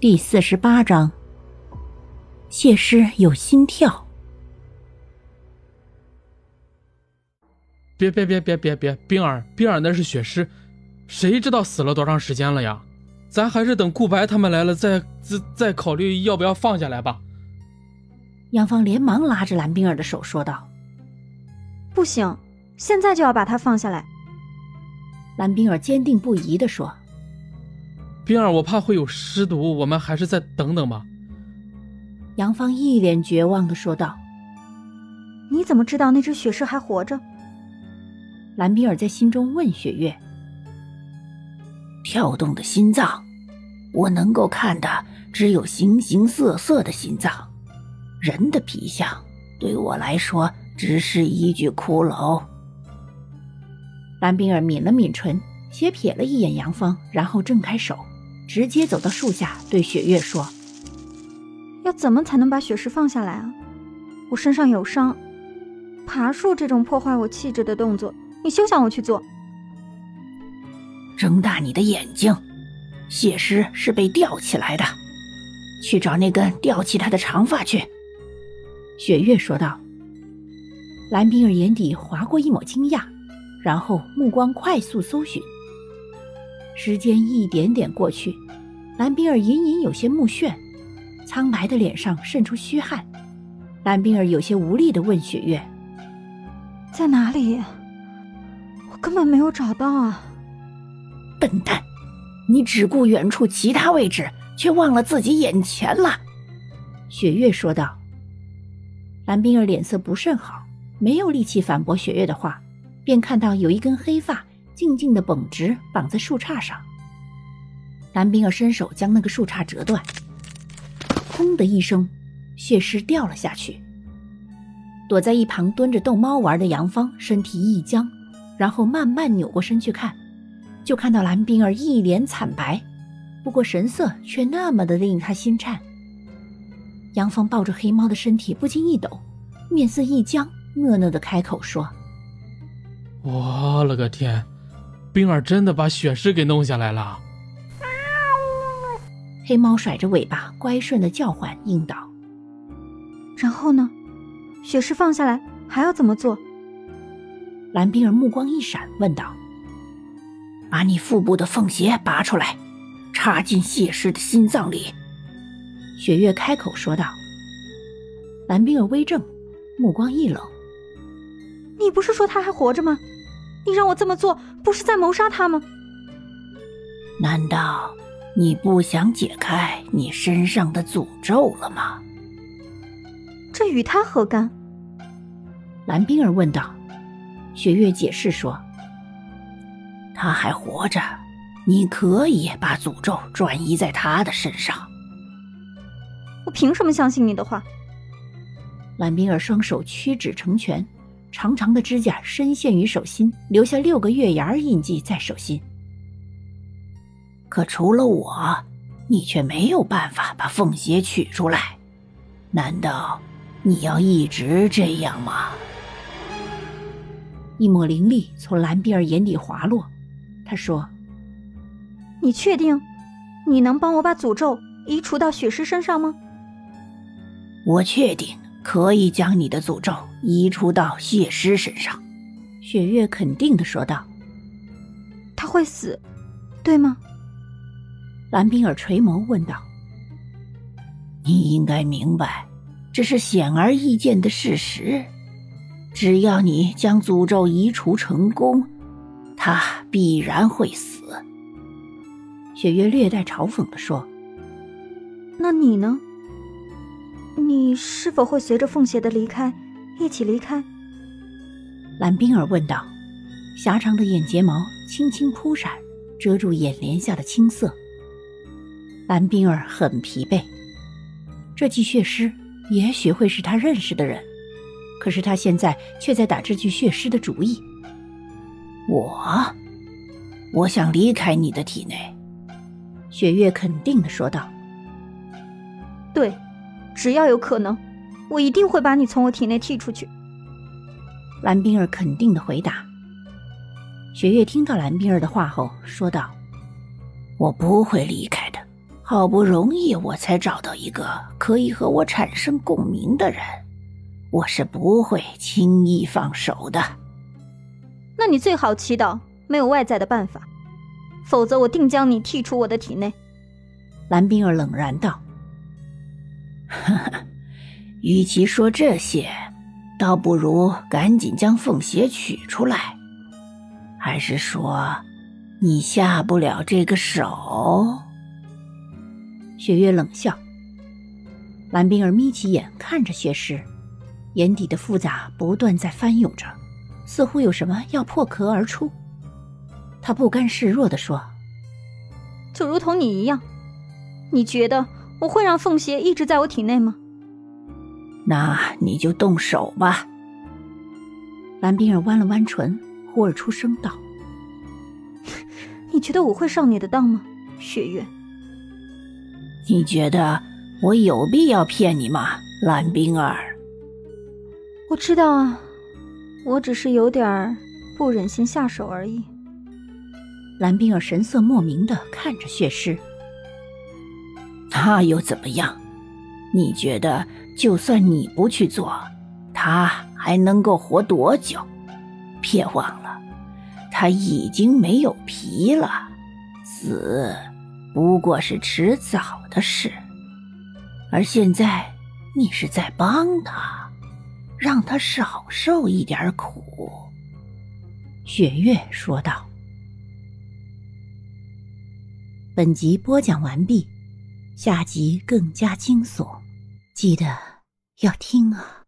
第四十八章，谢师有心跳。别别别别别别，冰儿，冰儿那是血尸，谁知道死了多长时间了呀？咱还是等顾白他们来了再再再考虑要不要放下来吧。杨芳连忙拉着蓝冰儿的手说道：“不行，现在就要把他放下来。”蓝冰儿坚定不移的说。冰儿，我怕会有尸毒，我们还是再等等吧。杨芳一脸绝望的说道：“你怎么知道那只雪狮还活着？”蓝冰儿在心中问雪月：“跳动的心脏，我能够看的只有形形色色的心脏，人的皮相对我来说只是一具骷髅。”蓝冰儿抿了抿唇，斜瞥了一眼杨芳，然后挣开手。直接走到树下，对雪月说：“要怎么才能把雪石放下来啊？我身上有伤，爬树这种破坏我气质的动作，你休想我去做。”睁大你的眼睛，谢师是被吊起来的，去找那根吊起他的长发去。”雪月说道。蓝冰儿眼底划过一抹惊讶，然后目光快速搜寻。时间一点点过去，蓝冰儿隐隐有些目眩，苍白的脸上渗出虚汗。蓝冰儿有些无力地问雪月：“在哪里？我根本没有找到啊！”笨蛋，你只顾远处其他位置，却忘了自己眼前了。”雪月说道。蓝冰儿脸色不甚好，没有力气反驳雪月的话，便看到有一根黑发。静静的绷直，绑在树杈上。蓝冰儿伸手将那个树杈折断，轰的一声，血尸掉了下去。躲在一旁蹲着逗猫玩的杨芳身体一僵，然后慢慢扭过身去看，就看到蓝冰儿一脸惨白，不过神色却那么的令他心颤。杨芳抱着黑猫的身体不禁一抖，面色一僵，讷讷的开口说：“我了个天！”冰儿真的把雪狮给弄下来了。黑猫甩着尾巴，乖顺的叫唤应道：“然后呢？雪狮放下来还要怎么做？”蓝冰儿目光一闪，问道：“把你腹部的凤邪拔出来，插进谢师的心脏里。”雪月开口说道。蓝冰儿微怔，目光一冷：“你不是说他还活着吗？”你让我这么做，不是在谋杀他吗？难道你不想解开你身上的诅咒了吗？这与他何干？蓝冰儿问道。雪月解释说：“他还活着，你可以把诅咒转移在他的身上。”我凭什么相信你的话？蓝冰儿双手屈指成拳。长长的指甲深陷于手心，留下六个月牙印记在手心。可除了我，你却没有办法把凤邪取出来。难道你要一直这样吗？一抹灵力从蓝碧儿眼底滑落，他说：“你确定，你能帮我把诅咒移除到雪诗身上吗？”我确定。可以将你的诅咒移除到谢师身上，雪月肯定的说道。他会死，对吗？蓝冰儿垂眸问道。你应该明白，这是显而易见的事实。只要你将诅咒移除成功，他必然会死。雪月略带嘲讽的说。那你呢？你是否会随着凤邪的离开一起离开？蓝冰儿问道。狭长的眼睫毛轻轻扑闪，遮住眼帘下的青色。蓝冰儿很疲惫。这具血尸也许会是他认识的人，可是他现在却在打这具血尸的主意。我，我想离开你的体内。雪月肯定的说道。对。只要有可能，我一定会把你从我体内剔出去。”蓝冰儿肯定的回答。雪月听到蓝冰儿的话后说道：“我不会离开的，好不容易我才找到一个可以和我产生共鸣的人，我是不会轻易放手的。那你最好祈祷没有外在的办法，否则我定将你剔出我的体内。蓝冰儿冷然道：“呵呵，与其说这些，倒不如赶紧将凤邪取出来。还是说，你下不了这个手？”雪月冷笑，蓝冰儿眯起眼看着血尸，眼底的复杂不断在翻涌着，似乎有什么要破壳而出。他不甘示弱地说：“就如同你一样，你觉得我会让凤邪一直在我体内吗？”那你就动手吧。蓝冰儿弯了弯唇，忽而出声道：“你觉得我会上你的当吗，雪月？”你觉得我有必要骗你吗，蓝冰儿？我知道啊，我只是有点不忍心下手而已。蓝冰儿神色莫名的看着血尸，他又怎么样？你觉得就算你不去做，他还能够活多久？别忘了，他已经没有皮了，死。不过是迟早的事，而现在你是在帮他，让他少受一点苦。”雪月说道。本集播讲完毕，下集更加惊悚，记得要听啊！